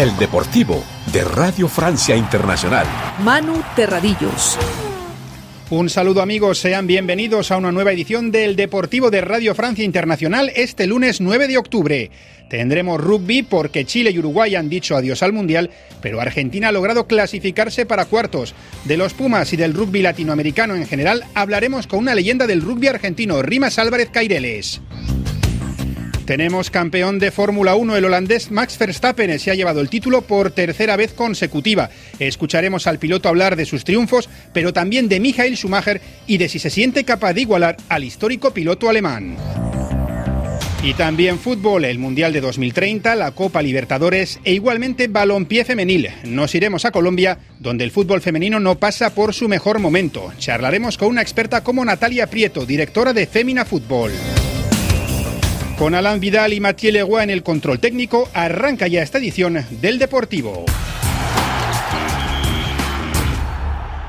El Deportivo de Radio Francia Internacional. Manu Terradillos. Un saludo amigos, sean bienvenidos a una nueva edición del Deportivo de Radio Francia Internacional este lunes 9 de octubre. Tendremos rugby porque Chile y Uruguay han dicho adiós al Mundial, pero Argentina ha logrado clasificarse para cuartos. De los Pumas y del rugby latinoamericano en general hablaremos con una leyenda del rugby argentino, Rimas Álvarez Caireles. Tenemos campeón de Fórmula 1, el holandés Max Verstappen se ha llevado el título por tercera vez consecutiva. Escucharemos al piloto hablar de sus triunfos, pero también de Michael Schumacher y de si se siente capaz de igualar al histórico piloto alemán. Y también fútbol, el Mundial de 2030, la Copa Libertadores e igualmente balompié femenil. Nos iremos a Colombia, donde el fútbol femenino no pasa por su mejor momento. Charlaremos con una experta como Natalia Prieto, directora de Femina Fútbol. Con Alan Vidal y Mathieu Leroy en el control técnico, arranca ya esta edición del Deportivo.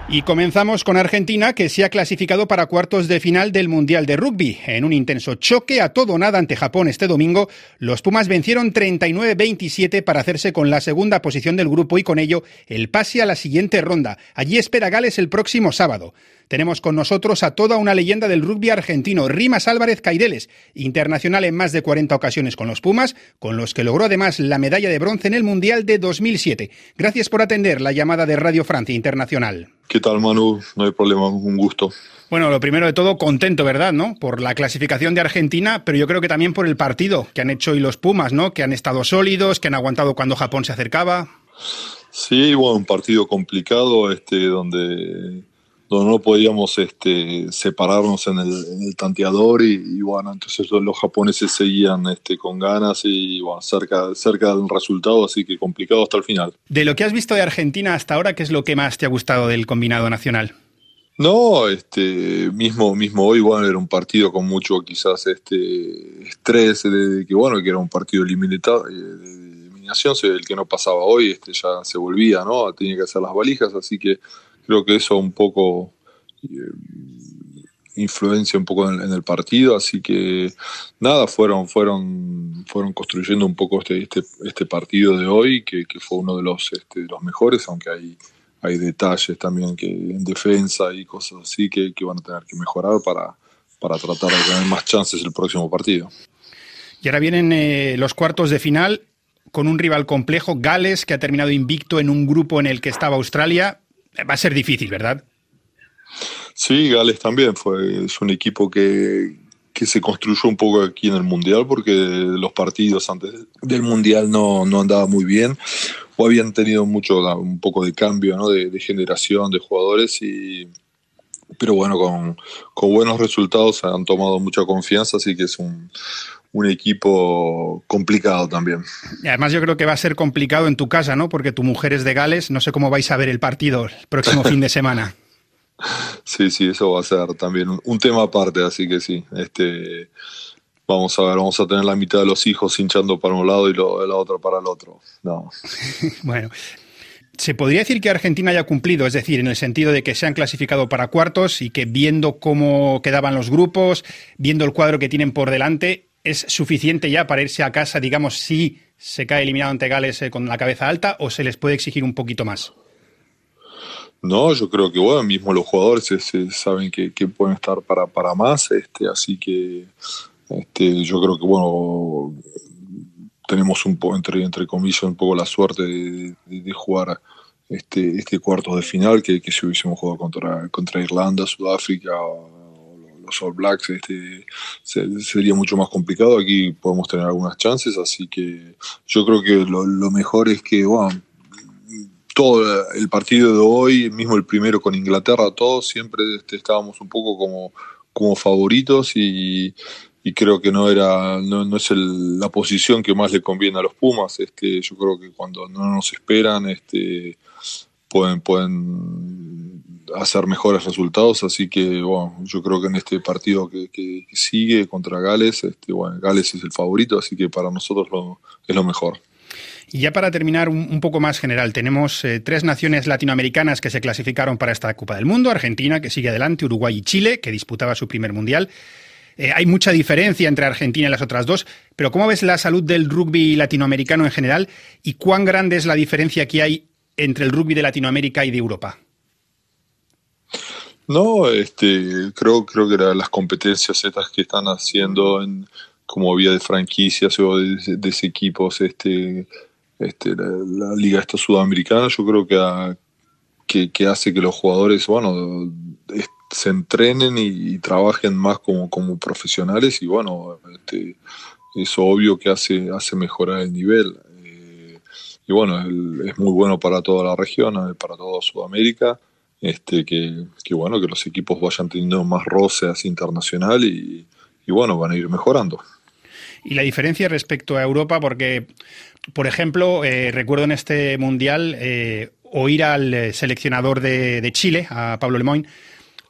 Y comenzamos con Argentina, que se ha clasificado para cuartos de final del Mundial de Rugby. En un intenso choque a todo nada ante Japón este domingo, los Pumas vencieron 39-27 para hacerse con la segunda posición del grupo y con ello el pase a la siguiente ronda. Allí espera Gales el próximo sábado. Tenemos con nosotros a toda una leyenda del rugby argentino, Rimas Álvarez Caireles, internacional en más de 40 ocasiones con los Pumas, con los que logró además la medalla de bronce en el Mundial de 2007. Gracias por atender la llamada de Radio Francia Internacional. ¿Qué tal, Manu? No hay problema, un gusto. Bueno, lo primero de todo, contento, ¿verdad? ¿No? Por la clasificación de Argentina, pero yo creo que también por el partido que han hecho hoy los Pumas, ¿no? Que han estado sólidos, que han aguantado cuando Japón se acercaba. Sí, bueno, un partido complicado, este, donde donde no podíamos este, separarnos en el, tanteador y, bueno, entonces los, japoneses seguían este, con ganas y bueno, cerca, cerca del resultado, así que complicado hasta el final. De lo que has visto de Argentina hasta ahora, ¿qué es lo que más te ha gustado del combinado nacional? No, este, mismo, mismo hoy, bueno, era un partido con mucho quizás este estrés de, que bueno, que era un partido limitado, eh, de eliminación, el que no pasaba hoy, este ya se volvía, ¿no? Tenía que hacer las valijas, así que creo que eso un poco eh, influencia un poco en, el partido, así que nada, fueron, fueron, fueron construyendo un poco este, este, este partido de hoy, que, fue uno de los, este, los mejores, aunque hay, hay detalles también que en defensa y cosas así que, van a tener que mejorar para, para tratar de tener más chances el próximo partido. Y ahora vienen eh, los cuartos de final con un rival complejo, Gales, que ha terminado invicto en un grupo en el que estaba Australia. Va a ser difícil, ¿verdad? Sí, Gales también fue, es un equipo que, se construyó un poco aquí en el Mundial porque los partidos antes del Mundial no, no andaba muy bien o habían tenido mucho un poco de cambio ¿no? de, generación de jugadores y pero bueno con, con, buenos resultados han tomado mucha confianza así que es un, un equipo complicado también. Y además yo creo que va a ser complicado en tu casa, ¿no? Porque tu mujer es de Gales, no sé cómo vais a ver el partido el próximo fin de semana. Sí, sí, eso va a ser también un, tema aparte, así que sí, este vamos a ver, vamos a tener la mitad de los hijos hinchando para un lado y lo, la otra para el otro. No. bueno, ¿Se podría decir que Argentina haya cumplido? Es decir, en el sentido de que se han clasificado para cuartos y que viendo cómo quedaban los grupos, viendo el cuadro que tienen por delante, es suficiente ya para irse a casa, digamos, si se cae eliminado ante Gales eh, con la cabeza alta o se les puede exigir un poquito más? No, yo creo que bueno, mismo los jugadores saben que, pueden estar para, para más, este, así que este, yo creo que bueno, tenemos un poco, entre, entre comillas, un poco la suerte de, jugar este, este cuarto de final que, que si hubiésemos jugado contra, contra Irlanda, Sudáfrica los All Blacks este, sería mucho más complicado. Aquí podemos tener algunas chances, así que yo creo que lo, mejor es que, bueno, todo el partido de hoy, mismo el primero con Inglaterra, todos siempre este, estábamos un poco como, como favoritos y, creo que no era no, no es la posición que más le conviene a los Pumas. Este, yo creo que cuando no nos esperan, este, pueden pueden hacer mejores resultados, así que bueno, yo creo que en este partido que, sigue contra Gales, este, bueno, Gales es el favorito, así que para nosotros es lo mejor. Y ya para terminar un, poco más general, tenemos eh, tres naciones latinoamericanas que se clasificaron para esta Copa del Mundo, Argentina, que sigue adelante, Uruguay y Chile, que disputaba su primer mundial. Eh, hay mucha diferencia entre Argentina y las otras dos, pero ¿cómo ves la salud del rugby latinoamericano en general y cuán grande es la diferencia que hay entre el rugby de Latinoamérica y de Europa? No, este, creo, creo que las competencias estas que están haciendo en, como vía de franquicias o de, de, equipos, este, este, la, liga esta sudamericana, yo creo que, que, hace que los jugadores, bueno, se entrenen y, trabajen más como, como profesionales y bueno, este, es obvio que hace, hace mejorar el nivel. Eh, y bueno, es muy bueno para toda la región, eh, para toda Sudamérica, este, que, que, bueno, que los equipos vayan teniendo más roce así internacional y, y bueno, van a ir mejorando. Y la diferencia respecto a Europa, porque, por ejemplo, eh, recuerdo en este Mundial eh, oír al seleccionador de, de, Chile, a Pablo Lemoyne,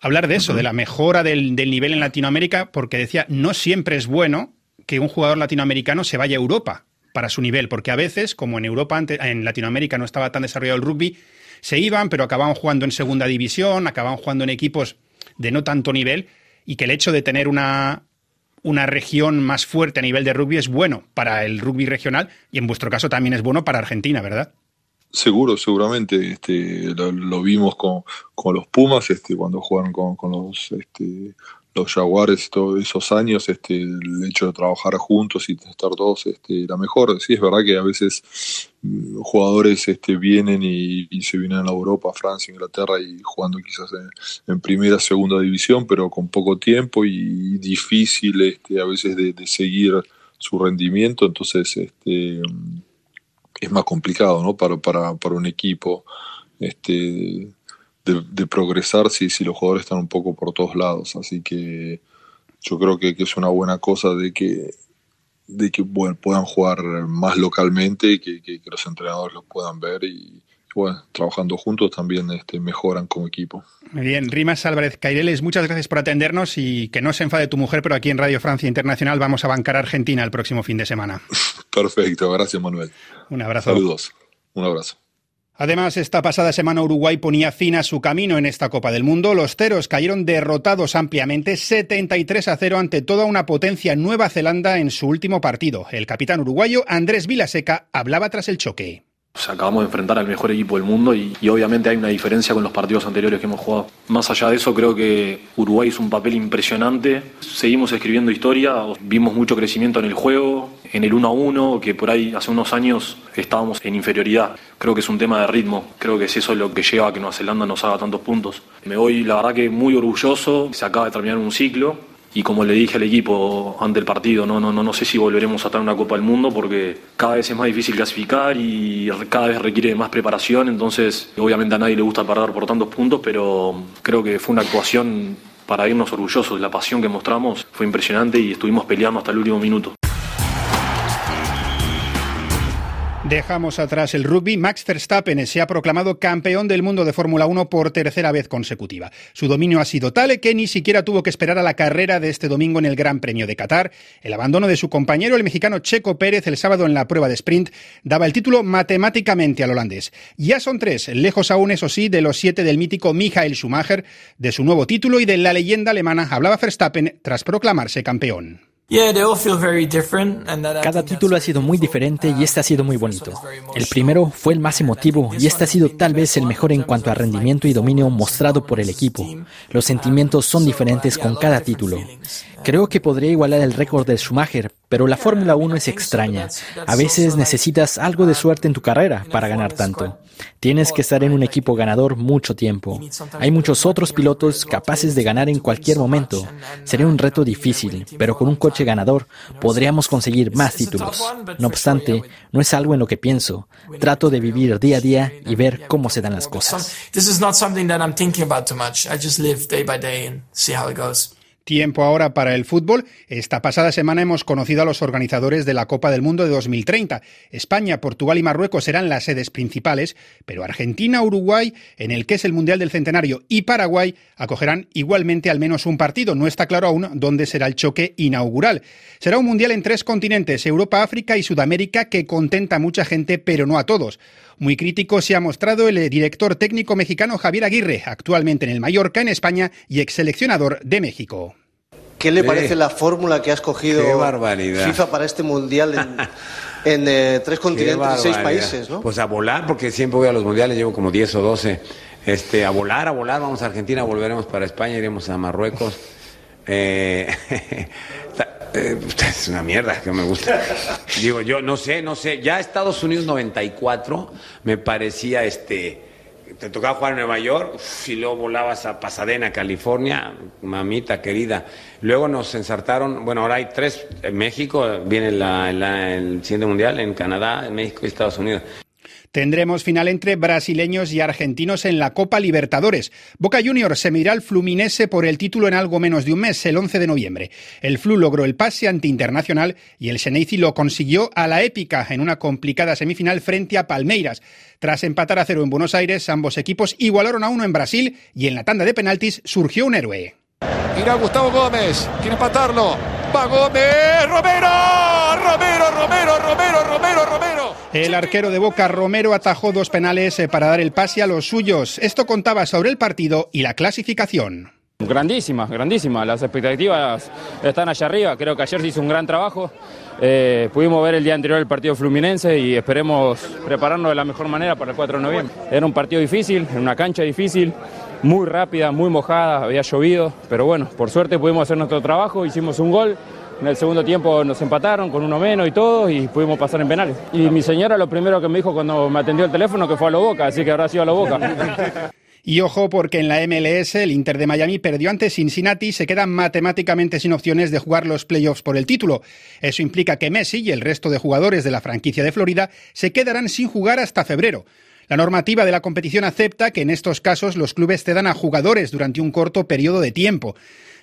hablar de eso, de la mejora del, del nivel en Latinoamérica, porque decía, no siempre es bueno que un jugador latinoamericano se vaya a Europa para su nivel, porque a veces, como en Europa, en Latinoamérica no estaba tan desarrollado el rugby, se iban, pero acababan jugando en segunda división, acababan jugando en equipos de no tanto nivel, y que el hecho de tener una, una región más fuerte a nivel de rugby es bueno para el rugby regional y en vuestro caso también es bueno para Argentina, ¿verdad? Seguro, seguramente. Este, lo, vimos con, con, los Pumas este, cuando jugaron con, con los este, los Jaguares todos esos años, este, el hecho de trabajar juntos y estar todos este, era mejor. Sí, es verdad que a veces mm, jugadores este, vienen y, se vienen a Europa, Francia, Inglaterra y jugando quizás en, primera, segunda división, pero con poco tiempo y difícil este, a veces de, seguir su rendimiento, entonces este, es más complicado ¿no? para, para, para un equipo. Este, de, progresar si, si los jugadores están un poco por todos lados. Así que yo creo que, es una buena cosa de que de que bueno, puedan jugar más localmente, que, que, los entrenadores los puedan ver y, bueno, trabajando juntos también este, mejoran como equipo. Muy bien, Rimas Álvarez Caireles, muchas gracias por atendernos y que no se enfade tu mujer, pero aquí en Radio Francia Internacional vamos a bancar a Argentina el próximo fin de semana. Perfecto, gracias Manuel. Un abrazo. Saludos, un abrazo. Además, esta pasada semana Uruguay ponía fin a su camino en esta Copa del Mundo. Los Teros cayeron derrotados ampliamente 73 a 0 ante toda una potencia Nueva Zelanda en su último partido. El capitán uruguayo Andrés Vilaseca hablaba tras el choque. Acabamos de enfrentar al mejor equipo del mundo y, y, obviamente hay una diferencia con los partidos anteriores que hemos jugado. Más allá de eso, creo que Uruguay hizo un papel impresionante. Seguimos escribiendo historia, vimos mucho crecimiento en el juego, en el 1 a 1, que por ahí hace unos años estábamos en inferioridad. Creo que es un tema de ritmo, creo que es eso lo que lleva a que Nueva Zelanda nos haga tantos puntos. Me voy, la verdad, que muy orgulloso, se acaba de terminar un ciclo y como le dije al equipo ante el partido, no, no, no, no sé si volveremos a estar en una Copa del Mundo porque cada vez es más difícil clasificar y cada vez requiere más preparación, entonces obviamente a nadie le gusta perder por tantos puntos, pero creo que fue una actuación para irnos orgullosos, la pasión que mostramos fue impresionante y estuvimos peleando hasta el último minuto. Dejamos atrás el rugby. Max Verstappen se ha proclamado campeón del mundo de Fórmula 1 por tercera vez consecutiva. Su dominio ha sido tal que ni siquiera tuvo que esperar a la carrera de este domingo en el Gran Premio de Qatar. El abandono de su compañero, el mexicano Checo Pérez, el sábado en la prueba de sprint, daba el título matemáticamente al holandés. Ya son tres, lejos aún, eso sí, de los siete del mítico Michael Schumacher, de su nuevo título y de la leyenda alemana, hablaba Verstappen tras proclamarse campeón. Cada título ha sido muy diferente y este ha sido muy bonito. El primero fue el más emotivo y este ha sido tal vez el mejor en cuanto a rendimiento y dominio mostrado por el equipo. Los sentimientos son diferentes con cada título. Creo que podría igualar el récord de Schumacher, pero la Fórmula 1 es extraña. A veces necesitas algo de suerte en tu carrera para ganar tanto. Tienes que estar en un equipo ganador mucho tiempo. Hay muchos otros pilotos capaces de ganar en cualquier momento. Sería un reto difícil, pero con un coche ganador podríamos conseguir más títulos. No obstante, no es algo en lo que pienso. Trato de vivir día a día y ver cómo se dan las cosas. Tiempo ahora para el fútbol. Esta pasada semana hemos conocido a los organizadores de la Copa del Mundo de 2030. España, Portugal y Marruecos serán las sedes principales, pero Argentina, Uruguay, en el que es el Mundial del Centenario, y Paraguay acogerán igualmente al menos un partido. No está claro aún dónde será el choque inaugural. Será un Mundial en tres continentes, Europa, África y Sudamérica, que contenta a mucha gente, pero no a todos. Muy crítico se ha mostrado el director técnico mexicano Javier Aguirre, actualmente en el Mallorca, en España, y ex seleccionador de México ¿Qué le parece la fórmula que ha escogido FIFA para este mundial en, eh, tres continentes y seis países? ¿no? Pues a volar, porque siempre voy a los mundiales, llevo como 10 o 12. Este, a volar, a volar, vamos a Argentina, volveremos para España, iremos a Marruecos. Eh, eh, es una mierda que me gusta. Digo, yo no sé, no sé. Ya Estados Unidos 94 me parecía este te tocaba jugar en Nueva York y luego volabas a Pasadena, California, mamita querida. Luego nos ensartaron, bueno, ahora hay tres en México, viene el siguiente mundial en Canadá, en México y Estados Unidos. Tendremos final entre brasileños y argentinos en la Copa Libertadores. Boca Juniors se medirá al Fluminense por el título en algo menos de un mes, el 11 de noviembre. El Flu logró el pase ante Internacional y el Xeneizi lo consiguió a la épica en una complicada semifinal frente a Palmeiras. Tras empatar a cero en Buenos Aires, ambos equipos igualaron a uno en Brasil y en la tanda de penaltis surgió un héroe. Irá Gustavo Gómez, quiere empatarlo. Va Gómez, Romero, Romero, Romero, Romero, Romero, Romero. El arquero de Boca, Romero, atajó dos penales eh, para dar el pase a los suyos. Esto contaba sobre el partido y la clasificación. Grandísima, grandísima. Las expectativas están allá arriba. Creo que ayer se hizo un gran trabajo. Eh, pudimos ver el día anterior el partido fluminense y esperemos prepararnos de la mejor manera para el 4 de noviembre. Era un partido difícil, en una cancha difícil muy rápida, muy mojada, había llovido, pero bueno, por suerte pudimos hacer nuestro trabajo, hicimos un gol. En el segundo tiempo nos empataron con uno menos y todo y pudimos pasar en penales. Y mi señora lo primero que me dijo cuando me atendió el teléfono que fue a la boca, así que habrá sido a la boca. Y ojo porque en la MLS el Inter de Miami perdió ante Cincinnati y se queda matemáticamente sin opciones de jugar los playoffs por el título. Eso implica que Messi y el resto de jugadores de la franquicia de Florida se quedarán sin jugar hasta febrero. La normativa de la competición acepta que en estos casos los clubes cedan a jugadores durante un corto periodo de tiempo.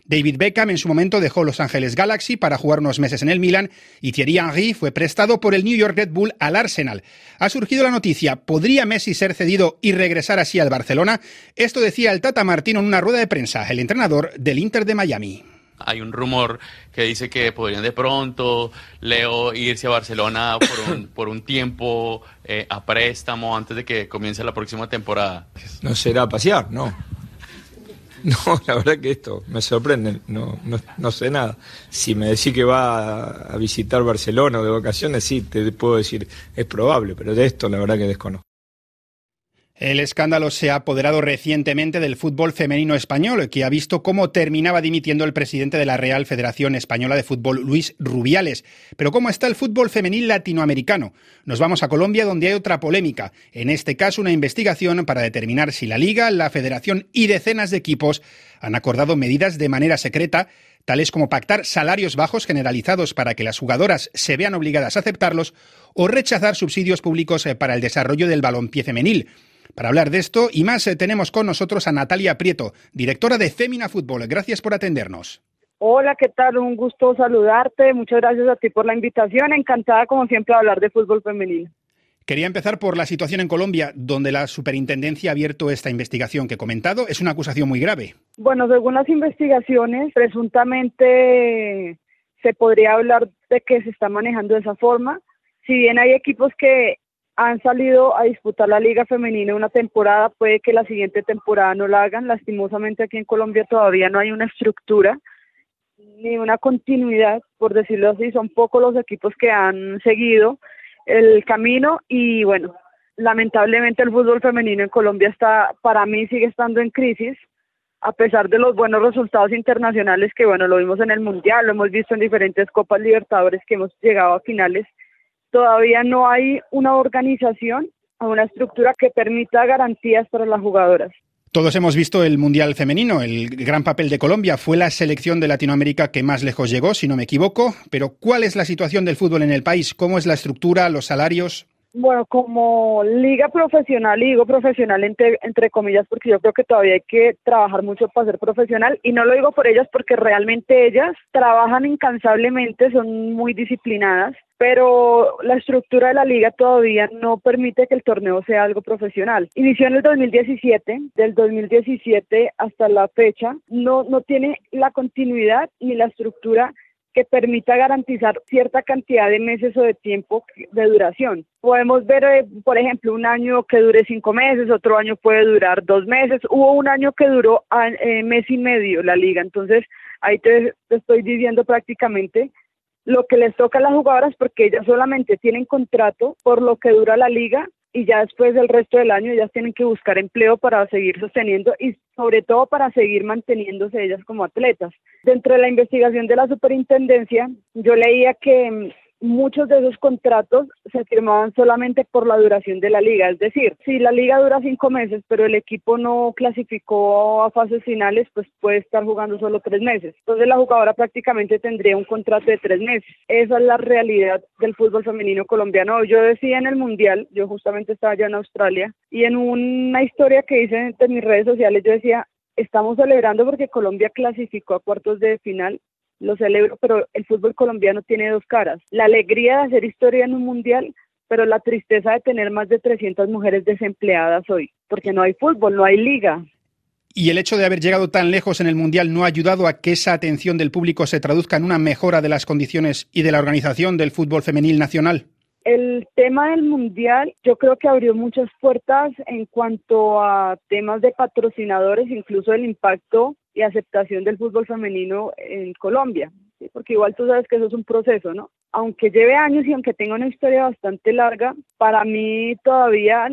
David Beckham en su momento dejó Los Ángeles Galaxy para jugar unos meses en el Milan y Thierry Henry fue prestado por el New York Red Bull al Arsenal. Ha surgido la noticia, ¿podría Messi ser cedido y regresar así al Barcelona? Esto decía el Tata Martino en una rueda de prensa, el entrenador del Inter de Miami. Hay un rumor que dice que podrían de pronto Leo irse a Barcelona por un, por un tiempo eh, a préstamo antes de que comience la próxima temporada. No será pasear, no. No, la verdad que esto me sorprende, no, no, no sé nada. Si me decís que va a visitar Barcelona o de vacaciones, sí, te puedo decir, es probable, pero de esto la verdad que desconozco. El escándalo se ha apoderado recientemente del fútbol femenino español, que ha visto cómo terminaba dimitiendo el presidente de la Real Federación Española de Fútbol, Luis Rubiales. Pero ¿cómo está el fútbol femenil latinoamericano? Nos vamos a Colombia, donde hay otra polémica. En este caso, una investigación para determinar si la Liga, la Federación y decenas de equipos han acordado medidas de manera secreta tales como pactar salarios bajos generalizados para que las jugadoras se vean obligadas a aceptarlos o rechazar subsidios públicos eh, para el desarrollo del balompié femenil. Para hablar de esto y más, eh, tenemos con nosotros a Natalia Prieto, directora de Femina Fútbol. Gracias por atendernos. Hola, ¿qué tal? Un gusto saludarte. Muchas gracias a ti por la invitación. Encantada, como siempre, de hablar de fútbol femenino. Quería empezar por la situación en Colombia, donde la superintendencia ha abierto esta investigación que he comentado. Es una acusación muy grave. Bueno, según las investigaciones, presuntamente se podría hablar de que se está manejando de esa forma. Si bien hay equipos que han salido a disputar la liga femenina una temporada, puede que la siguiente temporada no la hagan. Lastimosamente aquí en Colombia todavía no hay una estructura ni una continuidad, por decirlo así. Son pocos los equipos que han seguido el camino y bueno, lamentablemente el fútbol femenino en Colombia está, para mí sigue estando en crisis, a pesar de los buenos resultados internacionales que bueno, lo vimos en el Mundial, lo hemos visto en diferentes Copas Libertadores que hemos llegado a finales todavía no hay una organización o una estructura que permita garantías para las jugadoras. Todos hemos visto el Mundial Femenino, el gran papel de Colombia. Fue la selección de Latinoamérica que más lejos llegó, si no me equivoco. Pero ¿cuál es la situación del fútbol en el país? ¿Cómo es la estructura, los salarios? Bueno, como liga profesional, y digo profesional entre, entre comillas, porque yo creo que todavía hay que trabajar mucho para ser profesional, y no lo digo por ellas porque realmente ellas trabajan incansablemente, son muy disciplinadas, pero la estructura de la liga todavía no permite que el torneo sea algo profesional. Inició en el 2017, del 2017 hasta la fecha, no, no tiene la continuidad ni la estructura que permita garantizar cierta cantidad de meses o de tiempo de duración. Podemos ver, eh, por ejemplo, un año que dure cinco meses, otro año puede durar dos meses. Hubo un año que duró eh, mes y medio la liga, entonces ahí te, te estoy diciendo prácticamente lo que les toca a las jugadoras porque ellas solamente tienen contrato por lo que dura la liga y ya después del resto del año ellas tienen que buscar empleo para seguir sosteniendo y sobre todo para seguir manteniéndose ellas como atletas. Dentro de la investigación de la superintendencia, yo leía que muchos de esos contratos se firmaban solamente por la duración de la liga. Es decir, si la liga dura cinco meses, pero el equipo no clasificó a fases finales, pues puede estar jugando solo tres meses. Entonces la jugadora prácticamente tendría un contrato de tres meses. Esa es la realidad del fútbol femenino colombiano. Yo decía en el Mundial, yo justamente estaba allá en Australia, y en una historia que hice en mis redes sociales, yo decía, estamos celebrando porque Colombia clasificó a cuartos de final lo celebro, pero el fútbol colombiano tiene dos caras. La alegría de hacer historia en un mundial, pero la tristeza de tener más de 300 mujeres desempleadas hoy, porque no hay fútbol, no hay liga. ¿Y el hecho de haber llegado tan lejos en el Mundial no ha ayudado a que esa atención del público se traduzca en una mejora de las condiciones y de la organización del fútbol femenil nacional? El tema del mundial yo creo que abrió muchas puertas en cuanto a temas de patrocinadores, incluso el impacto y aceptación del fútbol femenino en Colombia, porque igual tú sabes que eso es un proceso, ¿no? Aunque lleve años y aunque tenga una historia bastante larga, para mí todavía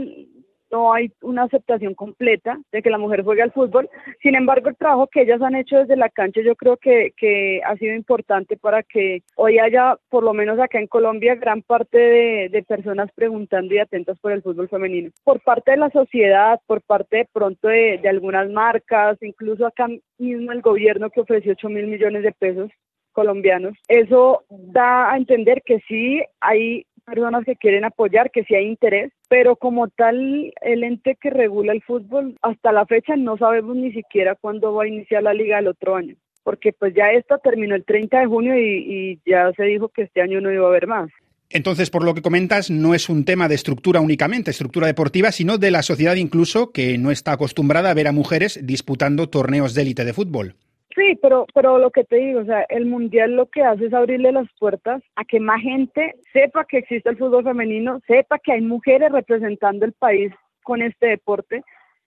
no hay una aceptación completa de que la mujer juegue al fútbol. Sin embargo, el trabajo que ellas han hecho desde la cancha yo creo que, que ha sido importante para que hoy haya, por lo menos acá en Colombia, gran parte de, de, personas preguntando y atentas por el fútbol femenino. Por parte de la sociedad, por parte de pronto de, de algunas marcas, incluso acá mismo el gobierno que ofreció 8 mil millones de pesos colombianos. Eso da a entender que sí hay personas que quieren apoyar, que sí hay interés, pero como tal, el ente que regula el fútbol, hasta la fecha no sabemos ni siquiera cuándo va a iniciar la liga el otro año, porque pues ya esta terminó el 30 de junio y, y ya se dijo que este año no iba a haber más. Entonces, por lo que comentas, no es un tema de estructura únicamente, estructura deportiva, sino de la sociedad incluso que no está acostumbrada a ver a mujeres disputando torneos de élite de fútbol. Sí, pero, pero lo que te digo, o sea, el mundial lo que hace es abrirle las puertas a que más gente sepa que existe el fútbol femenino, sepa que hay mujeres representando el país con este deporte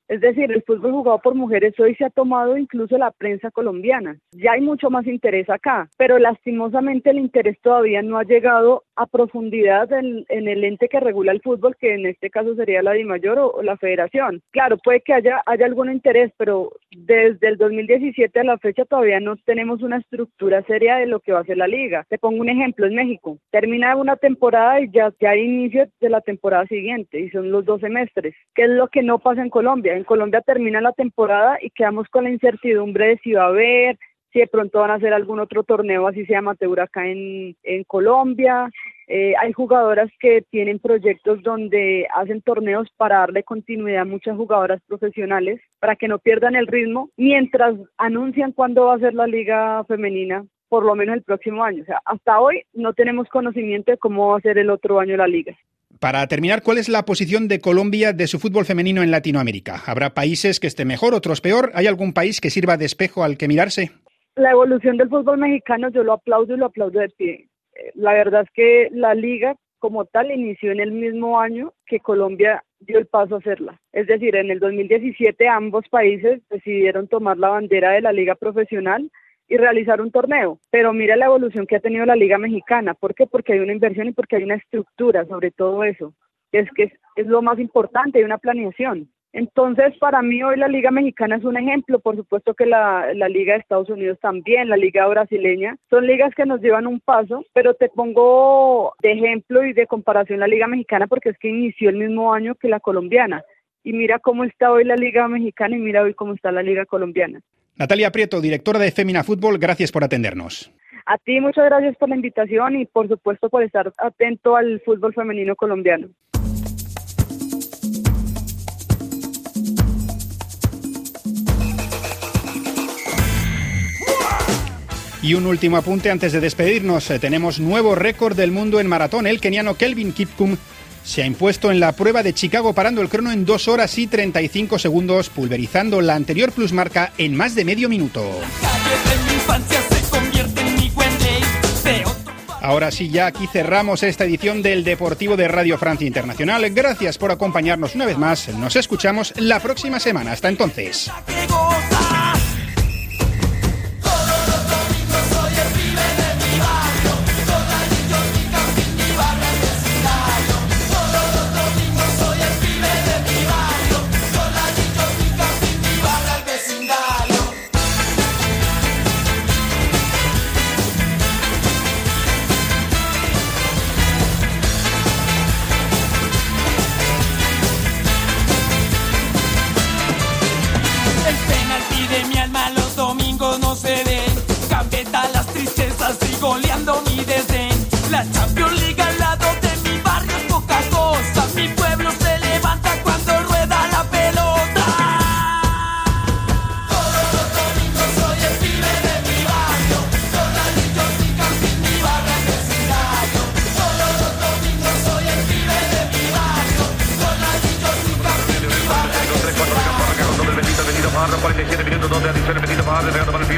es decir, el fútbol jugado por mujeres hoy se ha tomado incluso la prensa colombiana. Ya hay mucho más interés acá, pero lastimosamente el interés todavía no ha llegado a profundidad en, el ente que regula el fútbol, que en este caso sería la DIMAYOR o, la federación. Claro, puede que haya, algún interés, pero desde el 2017 a la fecha todavía no tenemos una estructura seria de lo que va a ser la liga. Te pongo un ejemplo, en México. Termina una temporada y ya, ya hay inicio de la temporada siguiente y son los dos semestres. ¿Qué es lo que no pasa en Colombia? en Colombia termina la temporada y quedamos con la incertidumbre de si va a haber, si de pronto van a hacer algún otro torneo así se amateur acá en, en Colombia. Eh, hay jugadoras que tienen proyectos donde hacen torneos para darle continuidad a muchas jugadoras profesionales para que no pierdan el ritmo mientras anuncian cuándo va a ser la liga femenina por lo menos el próximo año. O sea, hasta hoy no tenemos conocimiento de cómo va a ser el otro año la liga. Para terminar, ¿cuál es la posición de Colombia de su fútbol femenino en Latinoamérica? ¿Habrá países que esté mejor, otros peor? ¿Hay algún país que sirva de espejo al que mirarse? La evolución del fútbol mexicano yo lo aplaudo y lo aplaudo de pie. Eh, la verdad es que la liga como tal inició en el mismo año que Colombia dio el paso a hacerla. Es decir, en el 2017 ambos países decidieron tomar la bandera de la liga profesional y realizar un torneo. Pero mira la evolución que ha tenido la Liga Mexicana. ¿Por qué? Porque hay una inversión y porque hay una estructura sobre todo eso. Es que es, lo más importante, hay una planeación. Entonces, para mí hoy la Liga Mexicana es un ejemplo, por supuesto que la, la, Liga de Estados Unidos también, la Liga Brasileña, son ligas que nos llevan un paso, pero te pongo de ejemplo y de comparación la Liga Mexicana porque es que inició el mismo año que la colombiana. Y mira cómo está hoy la Liga Mexicana y mira hoy cómo está la Liga colombiana. Natalia Prieto, directora de Femina Fútbol, gracias por atendernos. A ti muchas gracias por la invitación y por supuesto por estar atento al fútbol femenino colombiano. Y un último apunte antes de despedirnos. Eh, tenemos nuevo récord del mundo en maratón. El keniano Kelvin Kipkum se ha impuesto en la prueba de Chicago parando el crono en 2 horas y 35 segundos, pulverizando la anterior plusmarca en más de medio minuto. Ahora sí, ya aquí cerramos esta edición del Deportivo de Radio Francia Internacional. Gracias por acompañarnos una vez más. Nos escuchamos la próxima semana. Hasta entonces.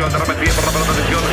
Pelota, dominado, llegando sobre la muy